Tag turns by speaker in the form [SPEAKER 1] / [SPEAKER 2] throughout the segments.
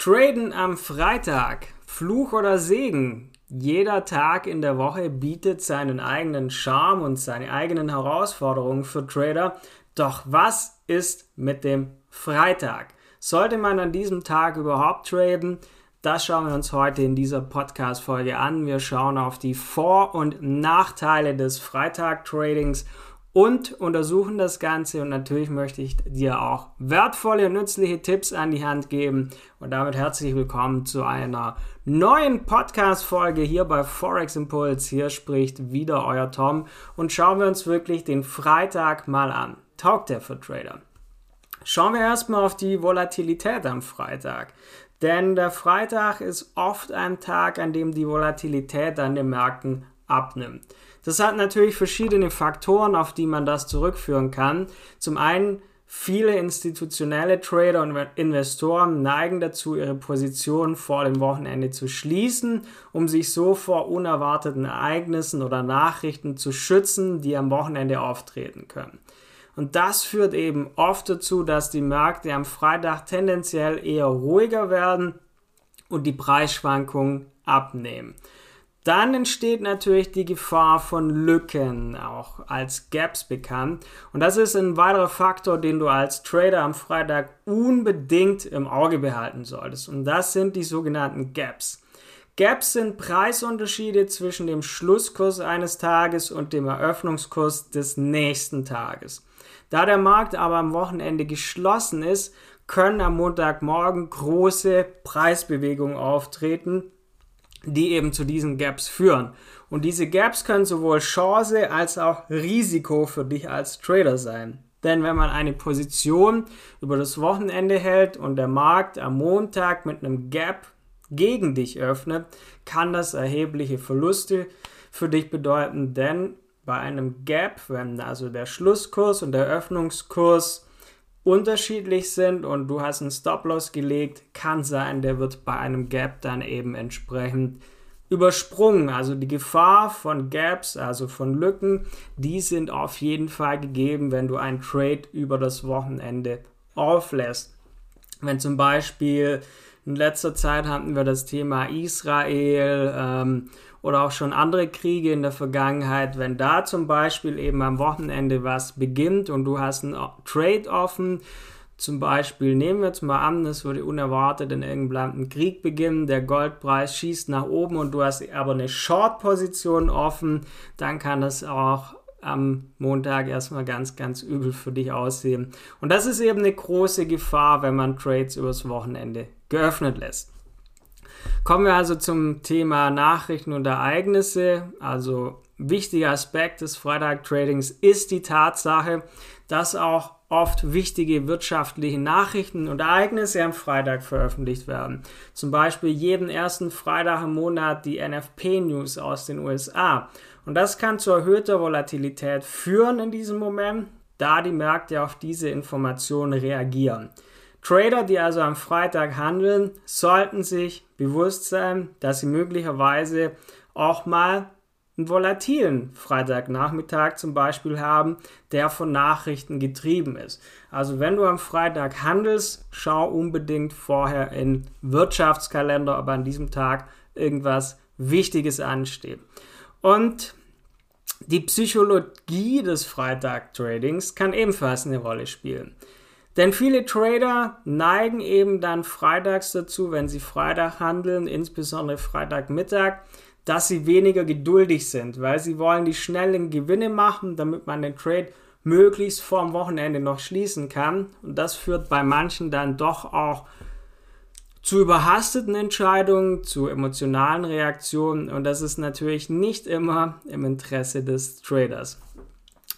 [SPEAKER 1] Traden am Freitag. Fluch oder Segen? Jeder Tag in der Woche bietet seinen eigenen Charme und seine eigenen Herausforderungen für Trader. Doch was ist mit dem Freitag? Sollte man an diesem Tag überhaupt traden? Das schauen wir uns heute in dieser Podcast-Folge an. Wir schauen auf die Vor- und Nachteile des Freitag-Tradings und untersuchen das Ganze und natürlich möchte ich dir auch wertvolle und nützliche Tipps an die Hand geben und damit herzlich willkommen zu einer neuen Podcast-Folge hier bei Forex Impulse. Hier spricht wieder euer Tom und schauen wir uns wirklich den Freitag mal an. Taugt der für Trader? Schauen wir erstmal auf die Volatilität am Freitag. Denn der Freitag ist oft ein Tag, an dem die Volatilität an den Märkten abnimmt. Das hat natürlich verschiedene Faktoren, auf die man das zurückführen kann. Zum einen Viele institutionelle Trader und Investoren neigen dazu, ihre Positionen vor dem Wochenende zu schließen, um sich so vor unerwarteten Ereignissen oder Nachrichten zu schützen, die am Wochenende auftreten können. Und das führt eben oft dazu, dass die Märkte am Freitag tendenziell eher ruhiger werden und die Preisschwankungen abnehmen. Dann entsteht natürlich die Gefahr von Lücken, auch als Gaps bekannt. Und das ist ein weiterer Faktor, den du als Trader am Freitag unbedingt im Auge behalten solltest. Und das sind die sogenannten Gaps. Gaps sind Preisunterschiede zwischen dem Schlusskurs eines Tages und dem Eröffnungskurs des nächsten Tages. Da der Markt aber am Wochenende geschlossen ist, können am Montagmorgen große Preisbewegungen auftreten die eben zu diesen Gaps führen. Und diese Gaps können sowohl Chance als auch Risiko für dich als Trader sein. Denn wenn man eine Position über das Wochenende hält und der Markt am Montag mit einem Gap gegen dich öffnet, kann das erhebliche Verluste für dich bedeuten, denn bei einem Gap, wenn also der Schlusskurs und der Öffnungskurs unterschiedlich sind und du hast einen Stop-Loss gelegt, kann sein, der wird bei einem Gap dann eben entsprechend übersprungen. Also die Gefahr von Gaps, also von Lücken, die sind auf jeden Fall gegeben, wenn du einen Trade über das Wochenende auflässt. Wenn zum Beispiel in letzter Zeit hatten wir das Thema Israel ähm, oder auch schon andere Kriege in der Vergangenheit, wenn da zum Beispiel eben am Wochenende was beginnt und du hast einen Trade offen, zum Beispiel nehmen wir jetzt mal an, es würde unerwartet in irgendeinem Krieg beginnen, der Goldpreis schießt nach oben und du hast aber eine Short-Position offen, dann kann das auch am Montag erstmal ganz, ganz übel für dich aussehen. Und das ist eben eine große Gefahr, wenn man Trades übers Wochenende geöffnet lässt. Kommen wir also zum Thema Nachrichten und Ereignisse. Also wichtiger Aspekt des Freitag-Tradings ist die Tatsache, dass auch oft wichtige wirtschaftliche Nachrichten und Ereignisse am Freitag veröffentlicht werden. Zum Beispiel jeden ersten Freitag im Monat die NFP-News aus den USA. Und das kann zu erhöhter Volatilität führen in diesem Moment, da die Märkte auf diese Informationen reagieren. Trader, die also am Freitag handeln, sollten sich bewusst sein, dass sie möglicherweise auch mal einen volatilen Freitagnachmittag zum Beispiel haben, der von Nachrichten getrieben ist. Also wenn du am Freitag handelst, schau unbedingt vorher in Wirtschaftskalender, ob an diesem Tag irgendwas Wichtiges ansteht. Und die Psychologie des Freitag-Tradings kann ebenfalls eine Rolle spielen. Denn viele Trader neigen eben dann freitags dazu, wenn sie Freitag handeln, insbesondere Freitagmittag, dass sie weniger geduldig sind, weil sie wollen die schnellen Gewinne machen, damit man den Trade möglichst vorm Wochenende noch schließen kann. Und das führt bei manchen dann doch auch zu überhasteten Entscheidungen, zu emotionalen Reaktionen und das ist natürlich nicht immer im Interesse des Traders.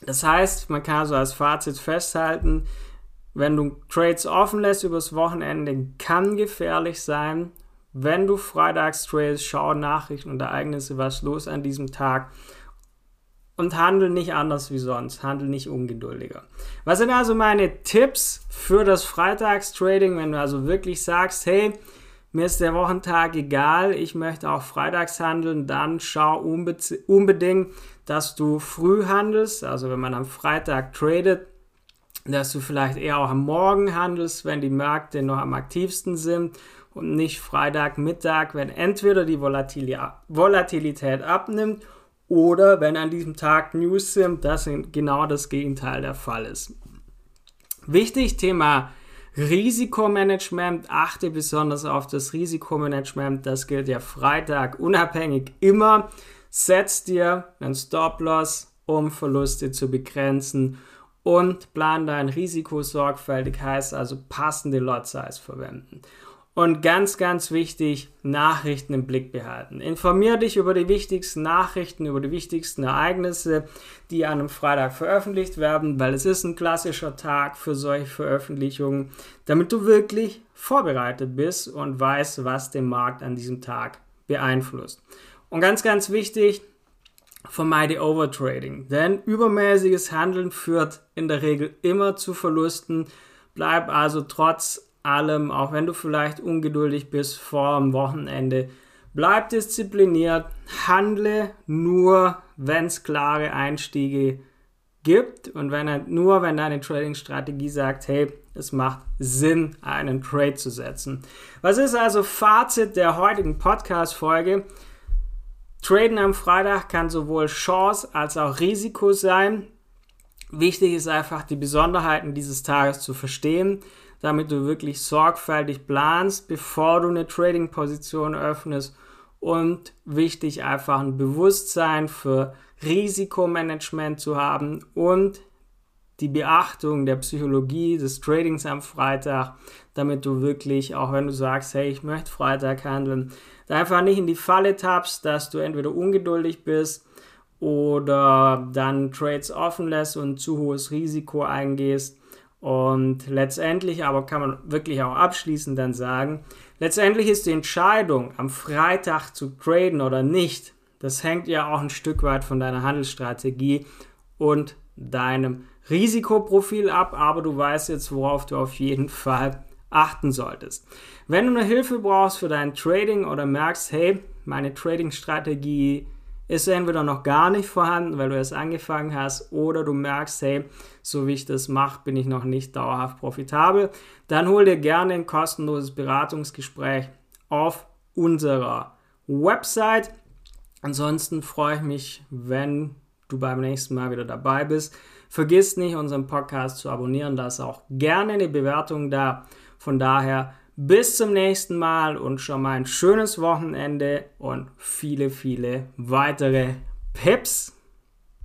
[SPEAKER 1] Das heißt, man kann so als Fazit festhalten, wenn du Trades offen lässt übers Wochenende, kann gefährlich sein. Wenn du freitags Trades schau Nachrichten und Ereignisse, was los an diesem Tag. Und handel nicht anders wie sonst, handel nicht ungeduldiger. Was sind also meine Tipps für das Freitagstrading, wenn du also wirklich sagst, hey, mir ist der Wochentag egal, ich möchte auch freitags handeln, dann schau unbedingt, dass du früh handelst, also wenn man am Freitag tradet, dass du vielleicht eher auch am Morgen handelst, wenn die Märkte noch am aktivsten sind und nicht Freitag, Mittag, wenn entweder die Volatilität abnimmt oder wenn an diesem Tag News sind, dass genau das Gegenteil der Fall ist. Wichtig, Thema Risikomanagement. Achte besonders auf das Risikomanagement. Das gilt ja Freitag unabhängig immer. Setz dir einen Stop-Loss, um Verluste zu begrenzen und plan dein Risiko sorgfältig, heißt also passende Lot Size verwenden. Und ganz, ganz wichtig, Nachrichten im Blick behalten. Informier dich über die wichtigsten Nachrichten, über die wichtigsten Ereignisse, die an einem Freitag veröffentlicht werden, weil es ist ein klassischer Tag für solche Veröffentlichungen, damit du wirklich vorbereitet bist und weißt, was den Markt an diesem Tag beeinflusst. Und ganz, ganz wichtig, vermeide Overtrading, denn übermäßiges Handeln führt in der Regel immer zu Verlusten. Bleib also trotz allem, auch wenn du vielleicht ungeduldig bist vor dem Wochenende, bleib diszipliniert, handle nur, wenn es klare Einstiege gibt und wenn nur wenn deine Trading-Strategie sagt, hey, es macht Sinn, einen Trade zu setzen. Was ist also Fazit der heutigen Podcast-Folge? Traden am Freitag kann sowohl Chance als auch Risiko sein. Wichtig ist einfach, die Besonderheiten dieses Tages zu verstehen damit du wirklich sorgfältig planst, bevor du eine Trading-Position öffnest. Und wichtig, einfach ein Bewusstsein für Risikomanagement zu haben und die Beachtung der Psychologie des Tradings am Freitag, damit du wirklich, auch wenn du sagst, hey, ich möchte Freitag handeln, da einfach nicht in die Falle tappst, dass du entweder ungeduldig bist oder dann Trades offen lässt und zu hohes Risiko eingehst und letztendlich aber kann man wirklich auch abschließend dann sagen, letztendlich ist die Entscheidung, am Freitag zu traden oder nicht, das hängt ja auch ein Stück weit von deiner Handelsstrategie und deinem Risikoprofil ab, aber du weißt jetzt, worauf du auf jeden Fall achten solltest. Wenn du eine Hilfe brauchst für dein Trading oder merkst, hey, meine Trading-Strategie ist entweder noch gar nicht vorhanden, weil du erst angefangen hast, oder du merkst, hey, so wie ich das mache, bin ich noch nicht dauerhaft profitabel, dann hol dir gerne ein kostenloses Beratungsgespräch auf unserer Website. Ansonsten freue ich mich, wenn du beim nächsten Mal wieder dabei bist. Vergiss nicht, unseren Podcast zu abonnieren, da ist auch gerne eine Bewertung da. Von daher bis zum nächsten Mal und schon mal ein schönes Wochenende und viele, viele weitere Pips.